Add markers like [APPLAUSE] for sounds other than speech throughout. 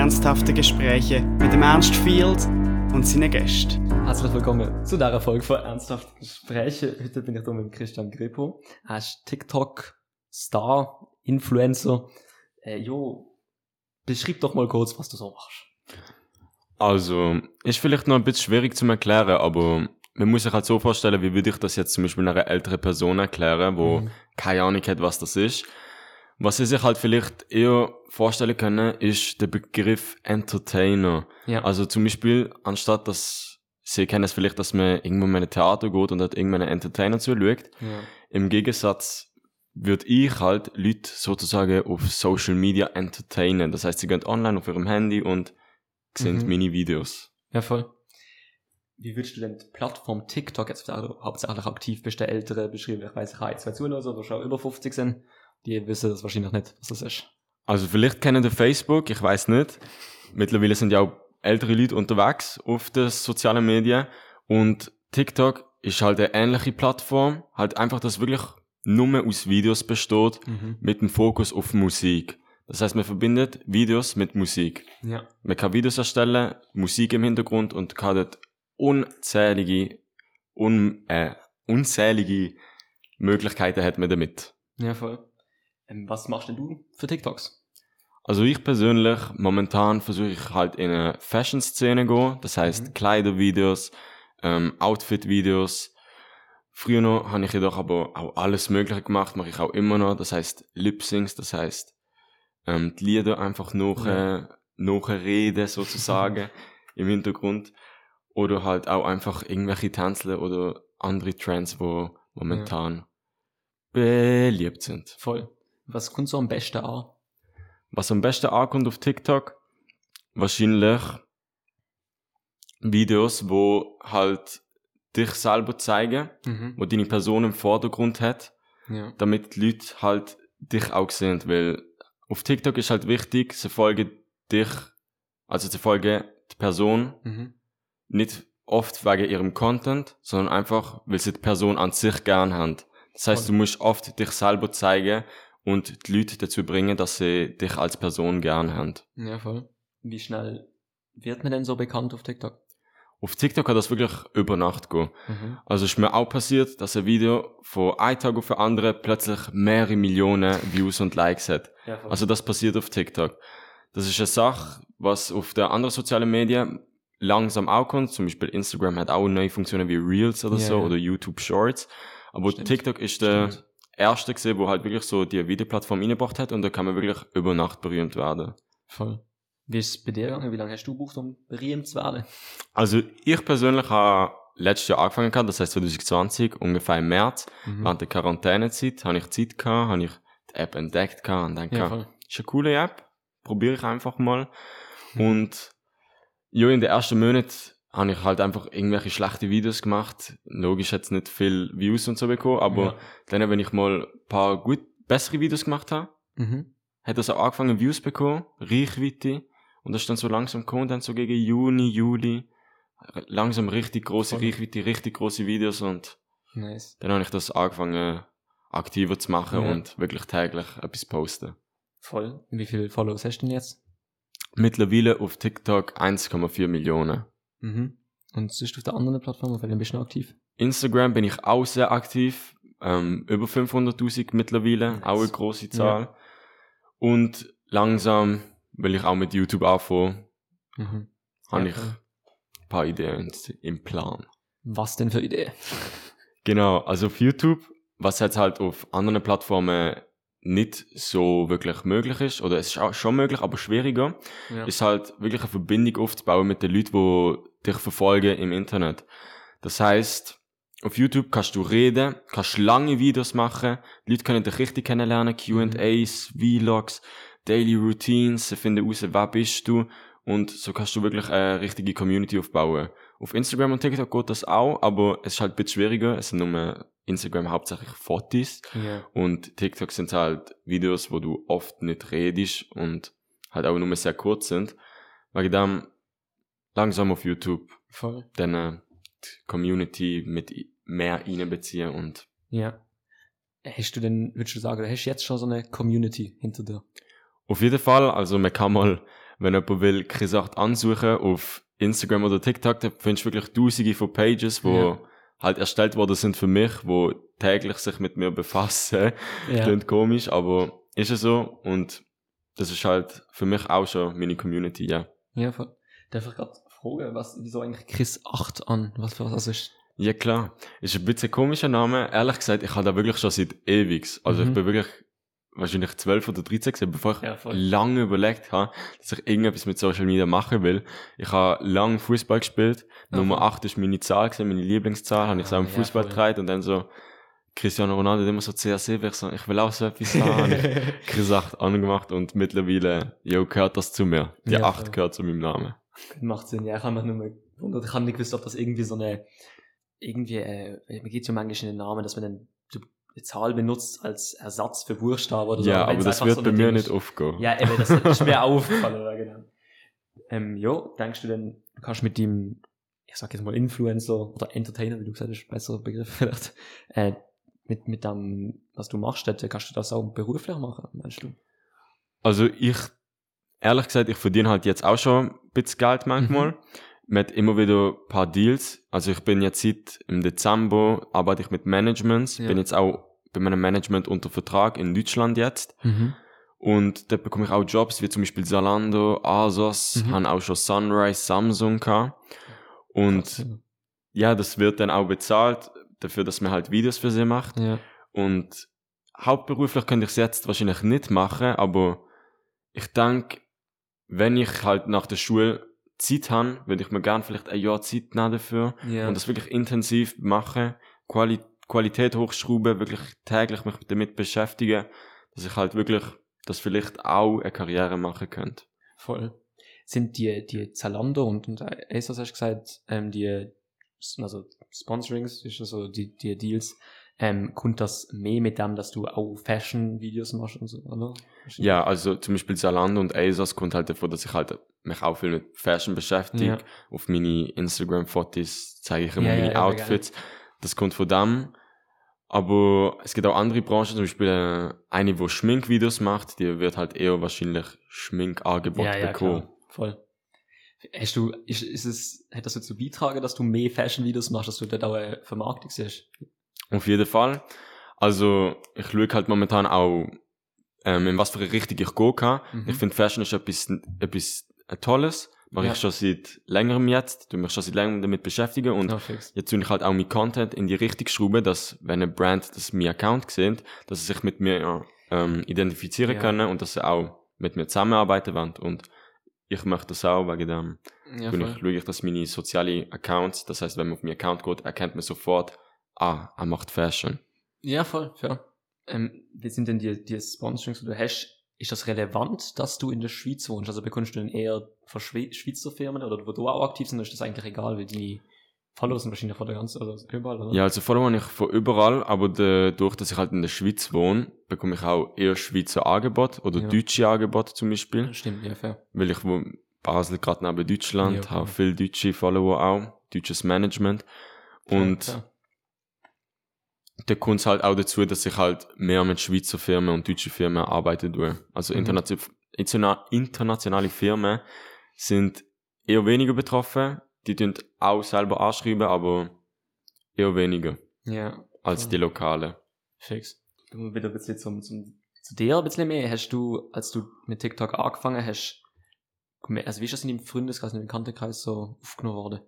ernsthafte Gespräche mit dem Ernst Field und seinen Gästen. Herzlich willkommen zu dieser Folge von Ernsthafte Gespräche. Heute bin ich hier mit Christian Grepo. Er ist TikTok-Star, Influencer. Äh, jo, beschreib doch mal kurz, was du so machst. Also, ist vielleicht noch ein bisschen schwierig zu erklären, aber man muss sich halt so vorstellen, wie würde ich das jetzt zum Beispiel einer älteren Person erklären, wo mhm. keine Ahnung hat, was das ist. Was sie sich halt vielleicht eher vorstellen können, ist der Begriff Entertainer. Ja. Also zum Beispiel, anstatt dass sie kennen es vielleicht, dass man irgendwo in ein Theater geht und hat irgendeinen Entertainer zuschaut. Ja. Im Gegensatz würde ich halt Leute sozusagen auf Social Media entertainen. Das heißt, sie gehen online auf ihrem Handy und sehen mhm. Mini-Videos. Ja, voll. Wie würdest du denn die Plattform TikTok jetzt hauptsächlich aktiv bist, der Ältere beschrieben? Ich weiß, ich habe zwei Zuhörer, die schon über 50 sind die wissen das wahrscheinlich nicht, was das ist. Also vielleicht kennen die Facebook, ich weiß nicht. Mittlerweile sind ja auch ältere Leute unterwegs auf den sozialen Medien und TikTok ist halt eine ähnliche Plattform, halt einfach, dass wirklich nur aus Videos besteht, mhm. mit dem Fokus auf Musik. Das heißt, man verbindet Videos mit Musik. Ja. Man kann Videos erstellen, Musik im Hintergrund und kann dort unzählige, un, äh, unzählige Möglichkeiten hat man damit. Ja, voll. Ähm, was machst denn du für TikToks? Also ich persönlich, momentan versuche ich halt in eine Fashion-Szene gehen. Das heißt mhm. Kleidervideos, ähm, Outfit-Videos. Früher noch habe ich jedoch aber auch alles Mögliche gemacht, mache ich auch immer noch. Das heißt Lip-Syncs, das heißt ähm, die Lieder einfach noch, äh, noch reden sozusagen [LAUGHS] im Hintergrund. Oder halt auch einfach irgendwelche Tänzler oder andere Trends, wo momentan ja. beliebt sind. Voll. Was kommt so am besten an? Was am besten ankommt auf TikTok? Wahrscheinlich Videos, wo halt dich selber zeigen, mhm. wo deine Person im Vordergrund hat, ja. damit die Leute halt dich auch sehen, weil auf TikTok ist halt wichtig, sie folgen dich, also sie folgen die Person, mhm. nicht oft wegen ihrem Content, sondern einfach, weil sie die Person an sich gern haben. Das heißt, du musst oft dich selber zeigen und die Leute dazu bringen, dass sie dich als Person gern haben. Ja, voll. Wie schnell wird man denn so bekannt auf TikTok? Auf TikTok kann das wirklich über Nacht gehen. Mhm. Also ist mir auch passiert, dass ein Video von einem Tag auf den anderen plötzlich mehrere Millionen Views und Likes hat. Ja, also das passiert auf TikTok. Das ist eine Sache, was auf den anderen sozialen Medien langsam auch kommt. Zum Beispiel Instagram hat auch neue Funktionen wie Reels oder ja, so oder YouTube Shorts. Aber Stimmt. TikTok ist der, Stimmt erste gesehen, wo halt wirklich so die Videoplattform reingebracht hat und da kann man wirklich über Nacht berühmt werden. Voll. Wie ist es bei dir gegangen? Wie lange hast du gebraucht, um berühmt zu werden? Also ich persönlich habe letztes Jahr angefangen gehabt, das heißt 2020, ungefähr im März, mhm. während der Quarantänezeit, habe ich Zeit gehabt, habe ich die App entdeckt gehabt und denke, ja, voll. ist eine coole App, probiere ich einfach mal. Mhm. Und ja, in den ersten Monaten habe ich halt einfach irgendwelche schlechte Videos gemacht. Logisch jetzt nicht viel Views und so bekommen, aber ja. dann, wenn ich mal ein paar gut bessere Videos gemacht habe, mhm. hat das auch angefangen Views bekommen, Reichweite. Und das ist dann so langsam gekommen, dann so gegen Juni, Juli, langsam richtig große Voll. Reichweite, richtig große Videos und nice. dann habe ich das angefangen aktiver zu machen ja. und wirklich täglich etwas posten. Voll. Wie viele Follows hast du denn jetzt? Mittlerweile auf TikTok 1,4 Millionen. Mhm. Und sonst auf der anderen Plattform, auf welchen bist du noch aktiv? Instagram bin ich auch sehr aktiv. Ähm, über 500.000 mittlerweile, nice. auch eine große Zahl. Ja. Und langsam will ich auch mit YouTube anfangen. Mhm. Habe ja, ich ein paar Ideen im Plan. Was denn für Ideen? [LAUGHS] Genau, also auf YouTube, was jetzt halt auf anderen Plattformen nicht so wirklich möglich ist, oder es ist auch schon möglich, aber schwieriger, ja. ist halt wirklich eine Verbindung aufzubauen mit den Leuten, die dich verfolgen im Internet. Das heißt, auf YouTube kannst du reden, kannst lange Videos machen, die Leute können dich richtig kennenlernen, Q&As, Vlogs, Daily Routines, sie finden raus, wer bist du, und so kannst du wirklich eine richtige Community aufbauen. Auf Instagram und TikTok geht das auch, aber es ist halt ein bisschen schwieriger, es sind nur Instagram hauptsächlich Fotos yeah. und TikTok sind halt Videos, wo du oft nicht redest und halt auch nur sehr kurz sind. Wegen dem langsam auf YouTube Voll. dann äh, die Community mit mehr einbeziehen und ja. Hast du denn, würdest du sagen, hast du jetzt schon so eine Community hinter dir? Auf jeden Fall, also man kann mal wenn jemand will, 8 ansuchen auf Instagram oder TikTok, da findest du wirklich tausende von Pages, wo Ja. halt erstellt worden sind für mich, wo täglich sich mit mir befassen. Ja. Klingt komisch, aber ist es so und das ist halt für mich auch schon meine Community, ja. Ja, voll. Darf ich gerade fragen, was, wieso eigentlich Chris 8 an? Was für was das ist? Ja, klar. Ist ein bisschen ein komischer Name. Ehrlich gesagt, ich habe da wirklich schon seit ewigs. Also Mhm. ich bin wirklich wahrscheinlich 12 oder 13 gewesen, bevor ich Ja, lange überlegt habe, dass ich irgendetwas mit Social Media machen will. Ich habe lange Fußball gespielt. Ja, Nummer voll. 8 ist meine Zahl gewesen, meine Lieblingszahl. Habe ich so Ah, im ja, Fußball getragen und dann so Cristiano Ronaldo immer so CRC, ich so, ich will auch so etwas haben. ich [LAUGHS] Chris 8 angemacht und mittlerweile, jo, gehört das zu mir. Die Ja, 8 voll. gehört zu meinem Namen. [LAUGHS] Macht Sinn, ja, ich habe mich nur mal gewundert. Ich habe nicht gewusst, ob das irgendwie so eine, irgendwie, äh, mir geht ja manchmal in den Namen, dass man dann eine Zahl benutzt als Ersatz für Buchstaben oder so. ja, aber das wird so bei mir nicht ist. aufgehen. Ja, eben, das ist mir [LAUGHS] aufgefallen, ja, genau. Ähm, jo, denkst du denn, du kannst mit dem, ich sag jetzt mal Influencer oder Entertainer, wie du gesagt hast, besserer Begriff vielleicht, [LAUGHS] äh, mit, mit dem, was du machst, dort, kannst du das auch beruflich machen, meinst du? Also ich, ehrlich gesagt, ich verdiene halt jetzt auch schon bisschen Geld manchmal. Mhm. Hat immer wieder ein paar Deals. Also ich bin jetzt seit im Dezember arbeite ich mit Managements. Ja. Bin jetzt auch bei meinem Management unter Vertrag in Deutschland jetzt. Mhm. Und dort bekomme ich auch Jobs wie zum Beispiel Zalando, Asos, Mhm. haben auch schon Sunrise, Samsung gehabt. Und ja, das wird dann auch bezahlt dafür, dass man halt Videos für sie macht. ja. Und hauptberuflich könnte ich es jetzt wahrscheinlich nicht machen, aber ich denke, wenn ich halt nach der Schule Zeit habe, würde ich mir gerne vielleicht ein Jahr Zeit nehmen dafür ja. und das wirklich intensiv machen, Quali Qualität hochschrauben, wirklich täglich mich damit beschäftigen, dass ich halt wirklich das vielleicht auch eine Karriere machen könnte. Voll. Sind die, die Zalando und, und ASOS hast du gesagt, ähm, die, also Sponsorings, ist also die, die Deals, ähm, kommt das mehr mit dem, dass du auch Fashion-Videos machst und so, oder? Ja, also zum Beispiel Zalando und ASOS kommt halt davor, dass ich halt mich auch viel mit Fashion beschäftige. Ja. Auf meine Instagram-Fotos zeige ich immer Ja, meine ja, Outfits. Das kommt von dem. Aber es gibt auch andere Branchen, zum Beispiel äh, eine, die Schminkvideos macht, die wird halt eher wahrscheinlich Schminkangebot ja, ja, bekommen. klar. Voll. Hast du, ist, ist es, hat das dazu beitragen, dass du mehr Fashion-Videos machst, dass du dort auch eine Vermarktung siehst? Auf jeden Fall. Also ich schaue halt momentan auch, ähm, in was für eine Richtung ich gehen kann. Mhm. Ich finde Fashion ist etwas, etwas Tolles. Mache Ja. ich schon seit längerem jetzt, tu mich schon seit längerem damit beschäftigen und fix. Jetzt tue ich halt auch mein Content in die Richtung schrauben, dass, wenn eine Brand das mein Account sieht, dass sie sich mit mir ähm, identifizieren Ja. können und dass sie auch mit mir zusammenarbeiten wollen. Und ich möchte das auch, wegen dem Ja, ich, schaue ich, dass meine soziale Accounts, das heißt, wenn man auf meinen Account geht, erkennt man sofort, ah, er macht Fashion. Ja, voll, fair. Ähm, wie sind denn die, die Sponsorings, die du hast? Ist das relevant, dass du in der Schweiz wohnst? Also bekommst du denn eher von Schwe Schweizer Firmen oder wo du auch aktiv sind, oder ist das eigentlich egal, weil die Follower sind wahrscheinlich von der ganzen, also überall, oder? Ja, also Follower habe ich von überall, aber dadurch, dass ich halt in der Schweiz wohne, bekomme ich auch eher Schweizer Angebot oder Ja. deutsche Angebot zum Beispiel. Stimmt, ja, fair. weil ich wo Basel gerade neben Deutschland, Ja, klar. habe viele deutsche Follower auch, deutsches Management. Und fair. Da kommt es halt auch dazu, dass ich halt mehr mit Schweizer Firmen und deutschen Firmen arbeiten tue. Also Mhm. internation interna internationale Firmen sind eher weniger betroffen, die tun auch selber anschreiben, aber eher weniger Ja, als die lokalen. fix. Du wieder ein bisschen zum, zum, zu dir ein bisschen mehr. Hast du, als du mit TikTok angefangen hast, also wie ist das in deinem Freundeskreis, in deinem Bekanntenkreis so aufgenommen worden?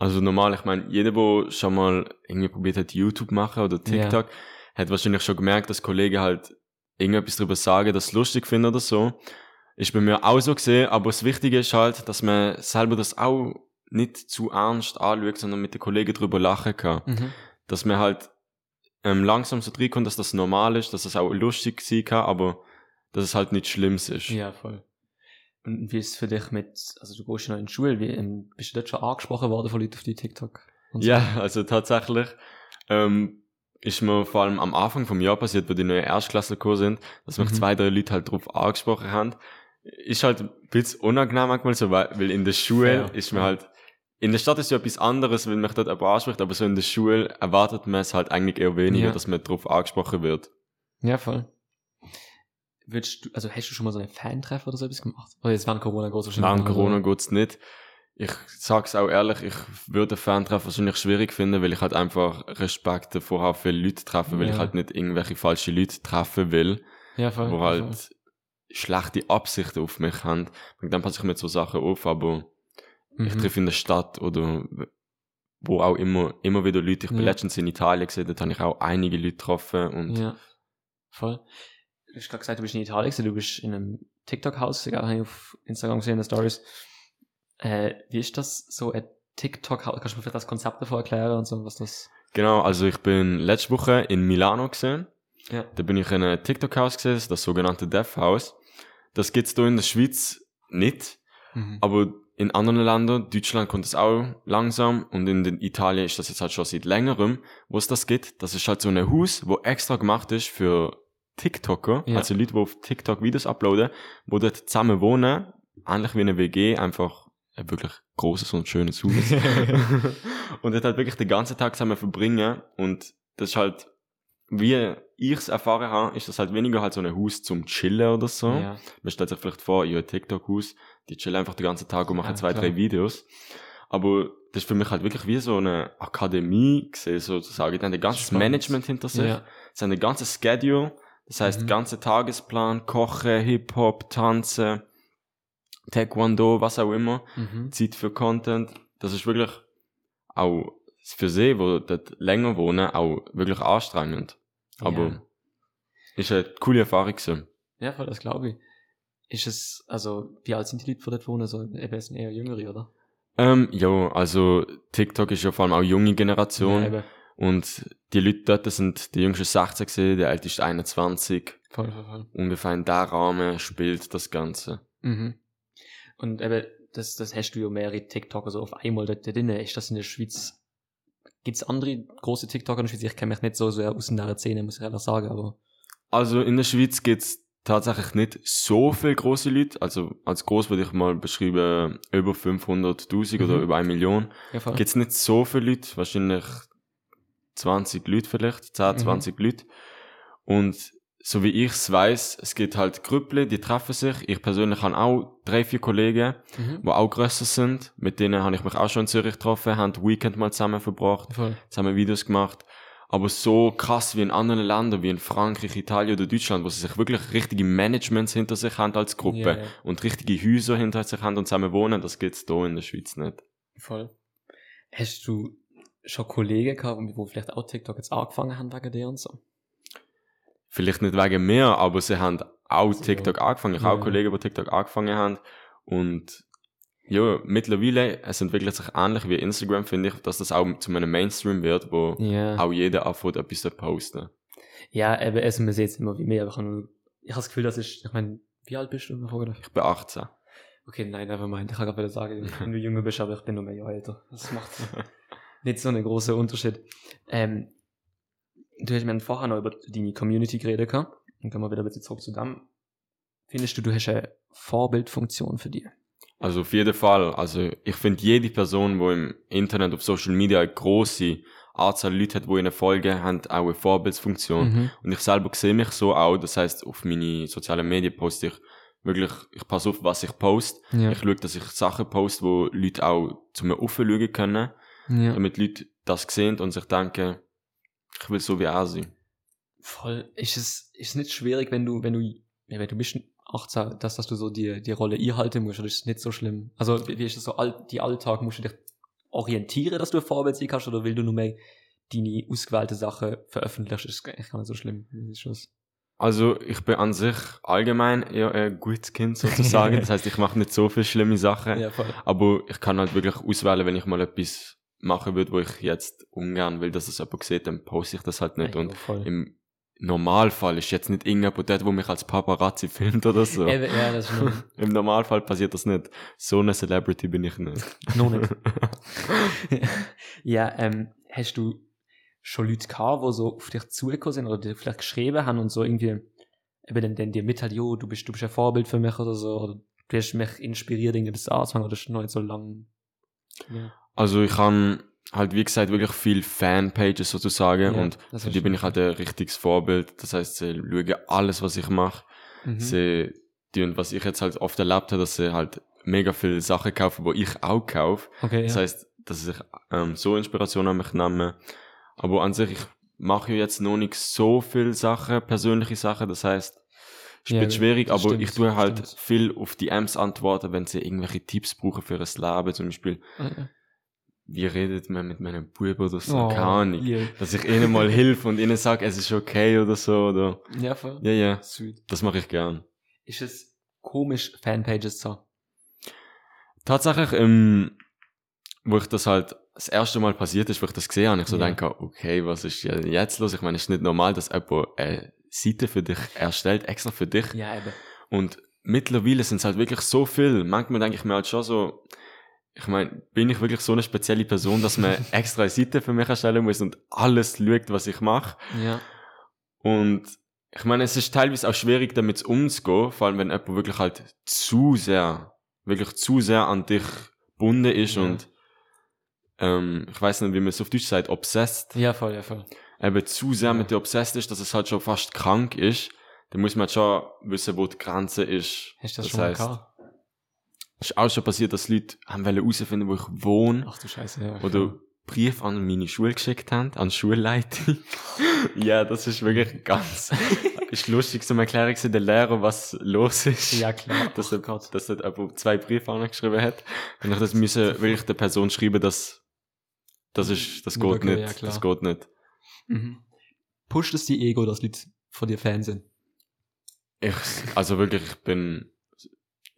Also normal, ich meine, jeder, der schon mal irgendwie probiert hat, YouTube machen oder TikTok, hat wahrscheinlich schon gemerkt, dass Kollegen halt irgendetwas darüber sagen, das lustig finden oder so. Ist bei mir auch so gesehen, aber das Wichtige ist halt, dass man selber das auch nicht zu ernst anschaut, sondern mit den Kollegen drüber lachen kann. Mhm. Dass man halt ähm, langsam so reinkommt, dass das normal ist, dass es auch lustig sein kann, aber dass es halt nicht Schlimmes ist. Ja, voll. Und wie ist es für dich mit, also du gehst ja noch in die Schule, wie, ähm, bist du dort schon angesprochen worden von Leuten auf die TikTok? so? Ja, also tatsächlich ähm, ist mir vor allem am Anfang vom Jahr passiert, wo die neuen Erstklässler gekommen sind, dass mich Mhm. zwei, drei Leute halt drauf angesprochen haben. Ist halt ein bisschen unangenehm manchmal so, weil, weil in der Schule Fair, ist mir ja. halt, in der Stadt ist ja etwas anderes, wenn mich dort jemand anspricht, aber so in der Schule erwartet man es halt eigentlich eher weniger, Ja. dass man drauf angesprochen wird. Ja, voll. Würdest du, also hast du schon mal so einen Fan-Treffen oder so etwas gemacht? Oder jetzt während Corona geht es Während Corona geht's nicht. Ich sag's auch ehrlich, ich würde Fan-Treffen wahrscheinlich schwierig finden, weil ich halt einfach Respekt davor habe, viele Leute treffen, weil Ja. ich halt nicht irgendwelche falsche Leute treffen will, Ja, voll. wo halt schlechte Absichten auf mich haben. Und dann passe ich mit so Sachen auf, aber voll. ich Mhm. treffe in der Stadt oder wo auch immer, immer wieder Leute. Ich bin Ja. letztens in Italien gesehen, dort habe ich auch einige Leute getroffen und Ja. Voll. Du hast gerade gesagt, du bist in Italien, gewesen, du bist in einem TikTok-Haus, egal, habe ich auf Instagram gesehen, in den Stories. Äh, wie ist das so ein TikTok-Haus? Kannst du mir vielleicht das Konzept davor erklären und so, was das... Genau, also ich bin letzte Woche in Milano gesehen. Ja. Da bin ich in einem TikTok-Haus gesehen, das sogenannte Dev House. Das gibt's hier in der Schweiz nicht, Mhm. aber in anderen Ländern, Deutschland kommt es auch langsam und in den Italien ist das jetzt halt schon seit längerem, wo es das gibt. Das ist halt so ein Haus, wo extra gemacht ist für TikToker, Ja. also Leute, die auf TikTok Videos uploaden, wo dort zusammen wohnen, ähnlich wie eine WG, einfach ein wirklich großes und schönes Haus. [LAUGHS] und dort halt wirklich den ganzen Tag zusammen verbringen und das ist halt, wie ich es erfahren habe, ist das halt weniger halt so ein Haus zum Chillen oder so. Ja. Man stellt sich vielleicht vor, ihr TikTok-Haus, die chillen einfach den ganzen Tag und machen Ja, zwei, klar. drei Videos. Aber das ist für mich halt wirklich wie so eine Akademie gesehen, sozusagen. Die haben ein ganzes Spannend. Management hinter sich. Ja. Sie haben ein ganzes Schedule. Das heißt, Mhm. ganze Tagesplan, Kochen, Hip-Hop, Tanzen, Taekwondo, was auch immer. Mhm. Zeit für Content. Das ist wirklich auch für sie, wo dort länger wohnen, auch wirklich anstrengend. Aber Ja. ist eine coole Erfahrung gewesen. Ja, voll, das glaube ich. Ist es, also, wie alt sind die Leute, die dort wohnen? So, eben, sind eher Jüngere, oder? Ähm, ja, also TikTok ist ja vor allem auch junge Generation. Ja. Und die Leute dort sind die jüngsten 16 gewesen, der älteste 21. Voll, voll, voll. Ungefähr in der Rahmen spielt das Ganze. Mhm. Und eben, das, das hast du ja mehrere TikToker so auf einmal dort drin. Ist das in der Schweiz, gibt's andere große TikToker in der Schweiz? Ich kenne mich nicht so sehr aus in der Szene, muss ich ehrlich sagen, aber. Also in der Schweiz gibt's tatsächlich nicht so viele große Leute. Also als groß würde ich mal beschreiben, über 500.000 oder Mhm. über eine Million. Ja. Gibt's nicht so viele Leute, wahrscheinlich 20 Leute vielleicht, 10, Mhm. 20 Leute. Und so wie ich's weiß, es gibt halt Grüppli, die treffen sich. Ich persönlich habe auch drei, vier Kollegen, Mhm. die auch grösser sind. Mit denen habe ich mich auch schon in Zürich getroffen, haben Weekend mal zusammen verbracht, Voll. zusammen Videos gemacht. Aber so krass wie in anderen Ländern, wie in Frankreich, Italien oder Deutschland, wo sie sich wirklich richtige Managements hinter sich haben als Gruppe Ja, ja. und richtige Häuser hinter sich haben und zusammen wohnen, das gibt's hier in der Schweiz nicht. Voll. Hast du schon Kollegen gehabt, die vielleicht auch TikTok jetzt angefangen haben wegen dir und so? Vielleicht nicht wegen mir, aber sie haben auch. TikTok angefangen. Ich habe Ja. auch Kollegen, die TikTok angefangen haben. Und ja, mittlerweile, es entwickelt sich ähnlich wie Instagram, finde ich, dass das auch zu einem Mainstream wird, wo Ja. auch jeder anfängt, etwas zu posten. Ja, eben, also man sieht es immer wie mehr, aber ich habe nur- ich habe das Gefühl, das ist, ich meine, wie alt bist du? ich bin 18. Okay, nein, never mind. Ich kann gerade sagen, wenn du [LAUGHS] jünger bist, aber ich bin nur ein Jahr älter. Das macht [LAUGHS] nicht so einen großen Unterschied. Ähm, du hast mir vorher noch über deine Community geredet, gehabt. Dann kommen wir wieder ein bisschen zurück zu dem. Findest du, du hast eine Vorbildfunktion für dich? Also auf jeden Fall. Also ich finde, jede Person, die im Internet, auf Social Media eine grosse Anzahl Leute hat, die ihnen folgen, hat auch eine Vorbildsfunktion. Mhm. Und ich selber sehe mich so auch. Das heißt, auf meine sozialen Medien poste ich wirklich, ich passe auf, was ich poste. Ja. Ich schaue, dass ich Sachen poste, wo Leute auch zu mir aufschauen können, ja. damit Leute das sehen und sich denken, ich will so wie er sein. Voll. Ist es, ist es nicht schwierig, wenn du, wenn du, ja, wenn du bist 18, dass, dass du so die, die Rolle einhalten musst, oder ist es nicht so schlimm? Also, wie ist das so, all, die Alltag, musst du dich orientieren, dass du ein Vorbild sein kannst, oder will du nur mehr deine ausgewählte Sache veröffentlichen? Ist gar nicht so schlimm. Ist das? Also ich bin an sich allgemein eher ein gutes Kind sozusagen. [LAUGHS] das heißt, ich mache nicht so viele schlimme Sachen. Ja. Aber ich kann halt wirklich auswählen, wenn ich mal etwas machen würde, wo ich jetzt ungern will, dass es jemand sieht, dann poste ich das halt nicht. Ja, Und voll. im Normalfall ist jetzt nicht irgendjemand dort, wo mich als Paparazzi [LAUGHS] filmt oder so. Eben, ja, das nur, [LAUGHS] Im Normalfall passiert das nicht. So eine Celebrity bin ich nicht. [LAUGHS] noch nicht. ja, ähm, hast du schon Leute gehabt, die so auf dich zugekommen sind oder dir vielleicht geschrieben haben und so irgendwie eben dann, dann dir mitteilt, jo, du bist, du bist ein Vorbild für mich oder so, oder du hast mich inspiriert, irgendwie das anzufangen, oder ist noch nicht so lang. Ja. Also ich habe halt, wie gesagt, wirklich viel Fanpages sozusagen Ja, und das für die bin ich halt ein richtiges Vorbild. Das heißt, sie schauen alles, was ich mache. Mhm. Sie tun, was ich jetzt halt oft erlebt habe, dass sie halt mega viele Sachen kaufen, wo ich auch kaufe. Okay, Das ja. heißt, dass ich ähm, so Inspiration an mich nehme. Aber an sich, ich mache ja jetzt noch nicht so viel Sachen, persönliche Sachen. Das heißt, es Ja, wird schwierig, das aber stimmt, ich tue halt stimmt. viel auf DMs antworten, wenn sie irgendwelche Tipps brauchen für ein Leben. Zum Beispiel, Ah, wie redet man mit meinem Bub oder so, Oh, keine Ahnung. yeah. Dass ich ihnen mal hilf und ihnen sage, es ist okay oder so, oder, Ja, voll. ja, ja, Sweet. das mache ich gern. Ist es komisch, Fanpages zu haben? Tatsächlich, ähm, wo ich das halt das erste Mal passiert ist, wo ich das gesehen habe, ich so Ja. denke, okay, was ist jetzt los? Ich meine, es ist nicht normal, dass jemand eine Seite für dich erstellt, extra für dich. Ja, eben. Und mittlerweile sind es halt wirklich so viel. Manchmal denke ich mir halt schon so, ich meine, bin ich wirklich so eine spezielle Person, dass man [LAUGHS] extra eine Seite für mich erstellen muss und alles schaut, was ich mache. Ja. Und ich meine, es ist teilweise auch schwierig, damit umzugehen, vor allem wenn jemand wirklich halt zu sehr, wirklich zu sehr an dich gebunden ist Ja. und ähm, ich weiß nicht, wie man es auf Deutsch sagt, obsessed, Ja, voll, ja, voll. eben zu sehr Ja. mit dir obsessed ist, dass es halt schon fast krank ist, dann muss man halt schon wissen, wo die Grenze ist. Hast du das, Das schon heisst- mal ist auch schon passiert, dass Leute haben herausfinden, wo ich wohne Ach du Scheiße, ja. oder Brief an meine Schule geschickt haben, an die Schulleitung. [LAUGHS] ja, das ist wirklich ganz, ist lustig zum Erklären gewesen, der Lehrer, was los ist. Ja, klar. Dass oh er, Gott. dass er jemand zwei Briefe angeschrieben hat. Und ich das müssen wirklich der Person schreiben, dass, das ist, das geht okay, nicht, ja, das geht nicht. Mhm. Pusht es die Ego, dass Leute von dir Fan sind? Ich, also wirklich, ich bin,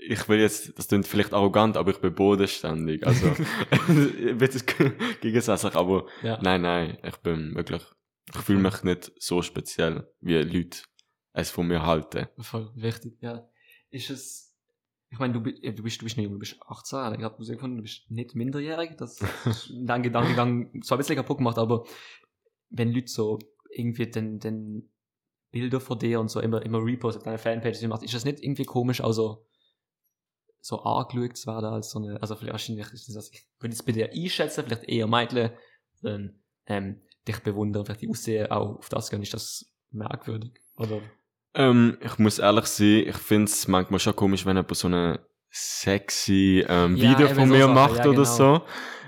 ich will jetzt, das klingt vielleicht arrogant, aber ich bin bodenständig. Also, [LAUGHS] [LAUGHS] das gegensätzlich, aber Ja. nein, nein, ich bin wirklich, ich fühle mich nicht so speziell, wie Leute es von mir halten. Voll wichtig, ja. Ist es, ich meine, du, du bist, du bist nicht jung, du bist 18, ich habe gefunden, du bist nicht minderjährig, das ist [LAUGHS] dein Gedankengang so ein bisschen kaputt gemacht, aber wenn Leute so irgendwie den, den Bilder von dir und so immer, immer repostet, deine Fanpage macht, ist das nicht irgendwie komisch, also so angeschaut zu werden als so eine, also vielleicht wahrscheinlich ist das, ich würde es bei dir einschätzen, vielleicht eher Mädchen, ähm, ähm, dich bewundern, vielleicht die Aussehen auch auf das gehen, ist das merkwürdig, oder? Ähm, ich muss ehrlich sein, ich finde es manchmal schon komisch, wenn jemand so eine sexy ähm, Ja, Video von so mir Sachen, macht ja, oder genau. so.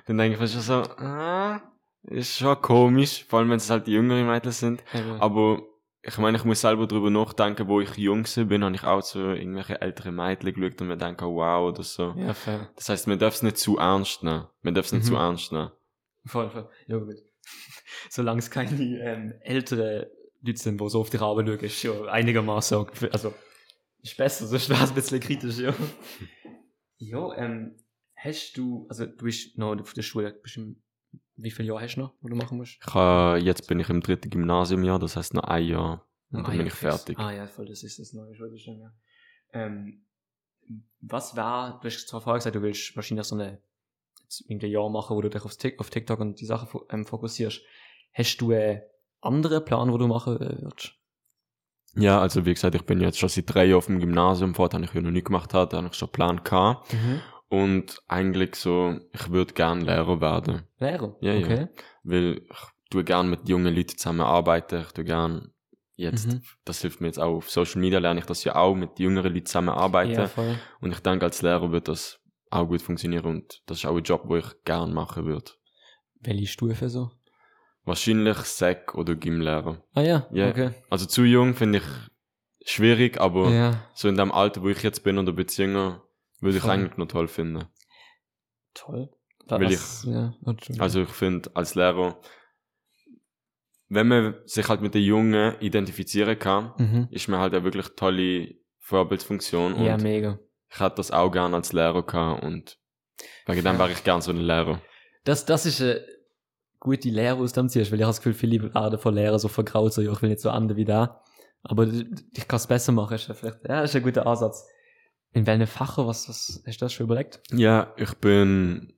Dann denke ich mir schon so, ah, ist schon komisch, vor allem wenn es halt die jüngeren Mädchen sind. Aber, Aber ich meine, ich muss selber drüber nachdenken, wo ich jung bin, habe ich auch zu irgendwelche ältere Mädchen geschaut und mir denke, wow, oder so. ja, fair. Das heißt, man darf es nicht zu ernst nehmen. Man darf es nicht Mhm. zu ernst nehmen. Voll, voll. Ja, gut. [LAUGHS] Solange es keine ähm, ältere Leute sind, die so auf die Rabe schauen, ist ja einigermaßen okay. Also, ist besser, sonst wäre es ein bisschen kritisch, ja. [LAUGHS] ja, ähm, hast du, also du bist noch auf der Schule, bist im, wie viele Jahre hast du noch, wo du machen musst? Ich habe, jetzt bin ich im dritten Gymnasiumjahr, das heißt noch ein Jahr. Und Ah, dann ja, bin ich fertig. Ah ja, voll, das ist das neue Schulsystem, ja. Ähm, was war, du hast zwar vorher gesagt, du willst wahrscheinlich so eine, irgendwie Jahr machen, wo du dich auf, Tik auf TikTok und die Sachen ähm, fokussierst. Hast du einen anderen Plan, wo du machen äh, würdest? Ja, also wie gesagt, ich bin jetzt schon seit drei Jahren auf dem Gymnasium. Vorher habe ich ja noch nicht gemacht, da habe ich schon einen Plan gehabt. Und eigentlich so, ich würde gern Lehrer werden. Lehrer? Ja, ja. okay. Weil ich tue gern mit jungen Leuten zusammenarbeiten. Ich tue gern jetzt, Mhm. das hilft mir jetzt auch auf Social Media, lerne ich das ja auch, mit jüngeren Leuten zusammenarbeiten. Ja, voll. Und ich denke, als Lehrer wird das auch gut funktionieren und das ist auch ein Job, wo ich gern machen würde. Welche Stufe so? Wahrscheinlich Sek oder Gymlehrer. Ah ja, Ja. okay. Also zu jung finde ich schwierig, aber Ja, so in dem Alter, wo ich jetzt bin oder ein bisschen jünger, würde ich eigentlich noch toll finden. toll. Will Was- ja. Also ich finde, als Lehrer, wenn man sich halt mit den Jungen identifizieren kann, mhm. ist man halt eine wirklich tolle Vorbildfunktion und Ja, mega. ich hätte das auch gern als Lehrer gehabt und wegen dem wäre ich gern so ein Lehrer. Das, das ist eine gute Lehre, aus dem ziehst, weil ich habe das Gefühl, viele werden von Lehrern so vergraut, so, ich will nicht so andere wie da. Aber ich kann es besser machen, ist ja vielleicht, ja, ist ein guter Ansatz. In welchen Fachen, was, was, hast du das schon überlegt? Ja, ich bin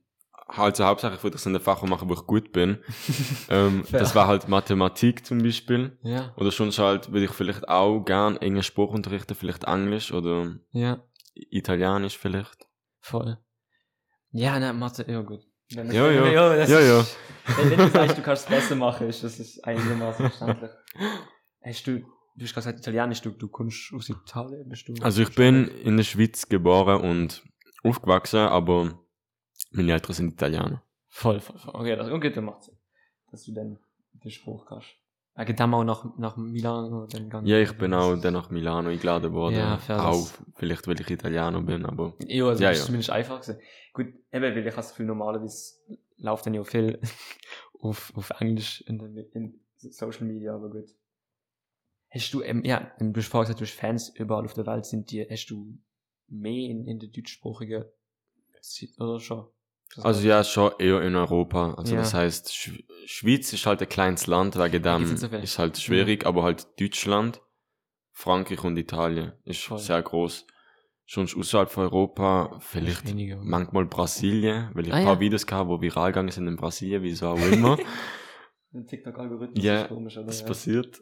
halt so hauptsächlich würde ich so eine Fach machen, wo ich gut bin. [LAUGHS] ähm, das war halt Mathematik zum Beispiel. Ja. Oder schon halt würde ich vielleicht auch gern englisch Spruch unterrichten, vielleicht Englisch oder Ja, Italienisch vielleicht. voll. Ja, ne, Mathe, ja, gut. Wenn Ja, [LAUGHS] ja. das Ja, ja. Wenn, wenn du sagst, du kannst es besser machen, ist das ist einigermaßen verständlich. [LAUGHS] Hast du, du hast gesagt Italienisch, du, du kommst aus Italien, bist du? Also ich bin in der Schweiz geboren und aufgewachsen, aber meine Eltern sind Italiener. Voll, voll, voll. Okay, das, okay, dann macht Sinn, dass du dann den Spruch kannst. Wegen dem auch nach, nach Milano dann gegangen. Ja, ich bin auch dann nach Milano eingeladen worden. Ja, fair, auch, vielleicht weil ich Italiener bin, aber Ja, also Ja, das ist ja. zumindest einfach gewesen. Gut, eben, weil ich habe das Gefühl, normalerweise läuft dann ja viel [LAUGHS] auf, auf Englisch in, den, in Social Media, aber gut. Hast du, ähm, ja, du hast vorhin gesagt, du hast Fans überall auf der Welt, sind die, hast du mehr in, in der deutschsprachigen, oder schon? Also ja, schon eher in Europa. Also Ja. das heißt, Sch Schweiz ist halt ein kleines Land, wegen dem so ist halt schwierig, aber halt Deutschland, Frankreich und Italien ist Voll. sehr groß. Schon außerhalb von Europa, vielleicht weniger. manchmal Brasilien, weil ich Ah, ein paar ja. Videos gehabt wo viral gegangen sind in Brasilien, wieso auch immer. [LAUGHS] Ein TikTok-Algorithmus Ja, ist komisch, oder? das ja. passiert.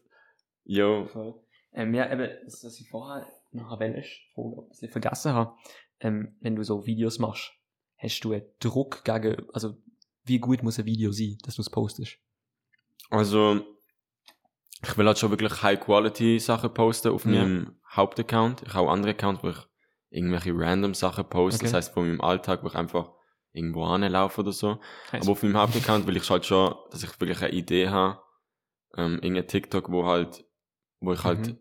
Jo, Voll. Ähm, ja, eben, das, was ich vorher noch Frage, ob ich es vergessen habe, ähm, wenn du so Videos machst, hast du einen Druck gegen, also, wie gut muss ein Video sein, dass du es postest? also ich will halt schon wirklich High-Quality-Sachen posten auf Ja. meinem Hauptaccount. Ich habe auch andere Accounts, wo ich irgendwelche random Sachen poste, Okay. das heißt von meinem Alltag, wo ich einfach irgendwo anlaufe oder so. Heißt- Aber auf meinem Hauptaccount will ich halt schon, dass ich wirklich eine Idee habe, ähm, irgendein TikTok, wo halt, wo ich halt Mhm.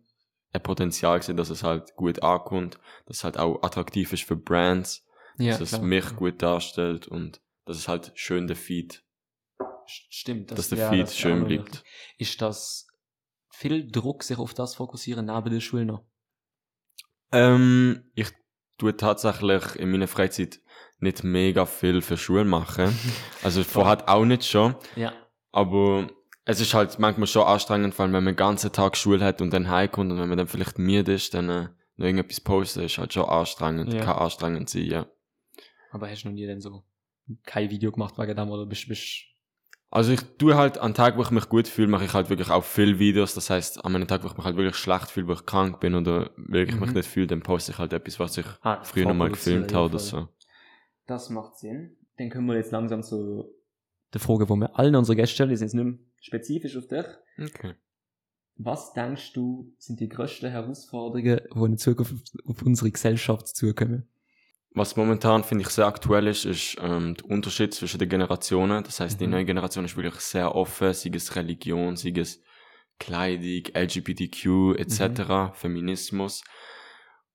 ein Potenzial sehe, dass es halt gut ankommt, dass es halt auch attraktiv ist für Brands, ja, dass es klar. mich gut darstellt und dass es halt schön der Feed, St- Stimmt. dass der ja, Feed das schön bleibt. Ist das viel Druck, sich auf das fokussieren, neben der Schule noch? Ähm, ich tue tatsächlich in meiner Freizeit nicht mega viel für Schule machen. [LAUGHS] Also vorher auch nicht schon. Ja. Aber es ist halt manchmal schon anstrengend, vor allem wenn man den ganzen Tag Schule hat und dann heimkommt und wenn man dann vielleicht müde ist, dann äh, noch irgendetwas posten, ist halt schon anstrengend. Ja. Kann anstrengend sein, ja. Aber hast du noch nie denn so kein Video gemacht wegen dem, oder bist, bist, Also ich tue halt an Tag, wo ich mich gut fühle, mache ich halt wirklich auch viele Videos. Das heißt, an einem Tag, wo ich mich halt wirklich schlecht fühle, wo ich krank bin oder wirklich mich Mhm. nicht fühle, dann poste ich halt etwas, was ich Ah, früher noch mal vorproduzieren, gefilmt habe oder so. Das macht Sinn. Dann können wir jetzt langsam zu der Frage, die wir allen unsere Gäste stellen, die sind jetzt nicht mehr spezifisch auf dich. Okay. Was denkst du, sind die größten Herausforderungen, die in Zukunft auf unsere Gesellschaft zukommen? Was momentan finde ich sehr aktuell ist, ist ähm, der Unterschied zwischen den Generationen. Das heißt, die Mhm. neue Generation ist wirklich sehr offen, sei es Religion, sei es Kleidung, LGBTQ etc., Feminismus.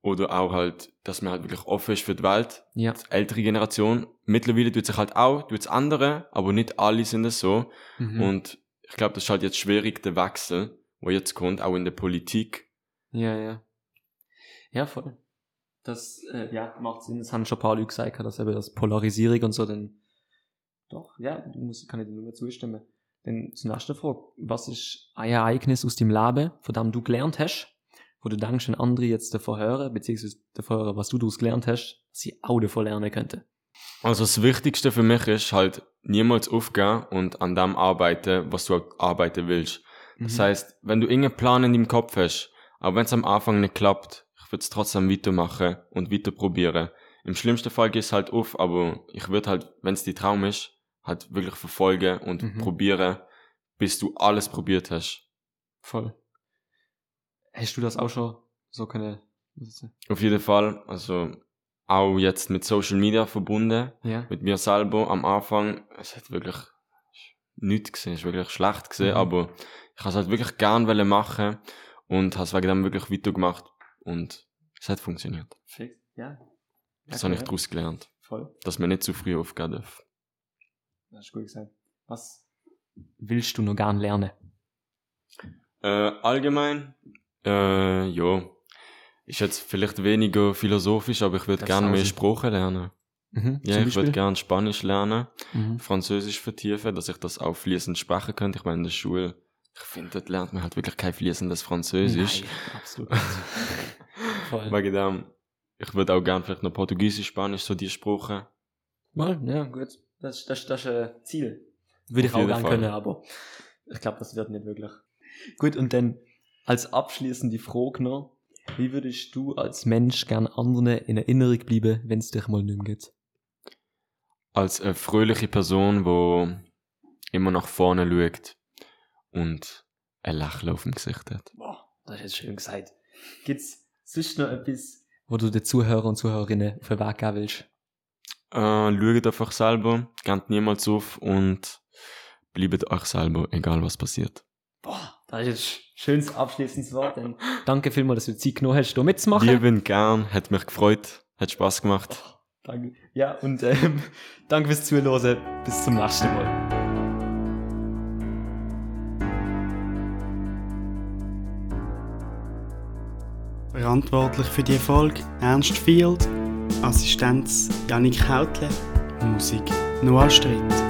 Oder auch halt, dass man halt wirklich offen ist für die Welt. Ja. Die ältere Generation, mittlerweile tut sich halt auch, tut es andere, aber nicht alle sind es so. Mhm. Und ich glaube, das ist halt jetzt schwierig, der Wechsel, wo jetzt kommt, auch in der Politik. Ja, ja. Ja, voll. Das, äh, ja, macht Sinn. Das haben schon ein paar Leute gesagt, dass eben das Polarisierung und so dann, doch, ja, muss, kann ich dir nur zustimmen. Dann zur nächsten Frage. Was ist ein Ereignis aus deinem Leben, von dem du gelernt hast, wo du denkst, wenn andere jetzt davon hören, beziehungsweise davon hören, was du daraus gelernt hast, dass sie auch davon lernen könnten? Also das Wichtigste für mich ist halt niemals aufgehen und an dem arbeiten, was du arbeiten willst. Das Mhm. heißt, wenn du irgendeinen Plan in deinem Kopf hast, aber wenn es am Anfang nicht klappt, ich würde es trotzdem weitermachen und weiter probieren. Im schlimmsten Fall geht es halt auf, aber ich würde halt, wenn es die Traum ist, halt wirklich verfolgen und Mhm. probieren, bis du alles probiert hast. Voll. Hast du das auch schon so können, das? Auf jeden Fall, also auch jetzt mit Social Media verbunden, ja? mit mir selber am Anfang, es hat wirklich nichts gesehen, es ist wirklich schlecht gesehen, Mhm. aber ich habe es halt wirklich gern wollen machen und habe es wegen dem wirklich weitergemacht und es hat funktioniert. Fix, ja. Das Ja, habe ich daraus gelernt, Voll. dass man nicht zu früh aufgehen darf. Das ist gut gesagt. Was willst du noch gern lernen? Äh, allgemein, äh, ja, ist jetzt vielleicht weniger philosophisch, aber ich würde gerne mehr. Sprachen lernen. Mhm. Ja, ich würde gerne Spanisch lernen. Mhm. Französisch vertiefen, dass ich das auch fließend sprechen könnte. Ich meine, in der Schule, ich finde, dort lernt man halt wirklich kein fließendes Französisch. Nein, absolut. [LAUGHS] Voll. Wegen dem, ich würde auch gerne vielleicht noch Portugiesisch, Spanisch, so die Sprachen. Mal, ja, gut. Das, das, das ist ein Ziel. Würde ich auch jeden gern Fall. können, aber ich glaube, das wird nicht wirklich. Gut, und dann als abschließende Frage noch. Wie würdest du als Mensch gern anderen in Erinnerung bleiben, wenn es dich mal nicht mehr geht? Als eine fröhliche Person, wo immer nach vorne schaut und ein Lächeln auf dem Gesicht hat. Boah, das ist jetzt schön gesagt. Gibt's sonst noch etwas, wo du den Zuhörer und Zuhörerinnen auf den Weg geben willst? Äh, schaut einfach selber, geht niemals auf und bleibt euch selber, egal was passiert. Boah, das ist jetzt ein schönes abschließendes Wort. Dann danke vielmals, dass du Zeit genommen hast, hier mitzumachen. Lieben gern, hat mich gefreut, hat Spaß gemacht. Oh, danke. Ja, und ähm, [LAUGHS] danke fürs Zuhören. Bis zum nächsten Mal. Verantwortlich für die Folge Ernst Field, Assistenz Janik Hautle, Musik Noah Stritt.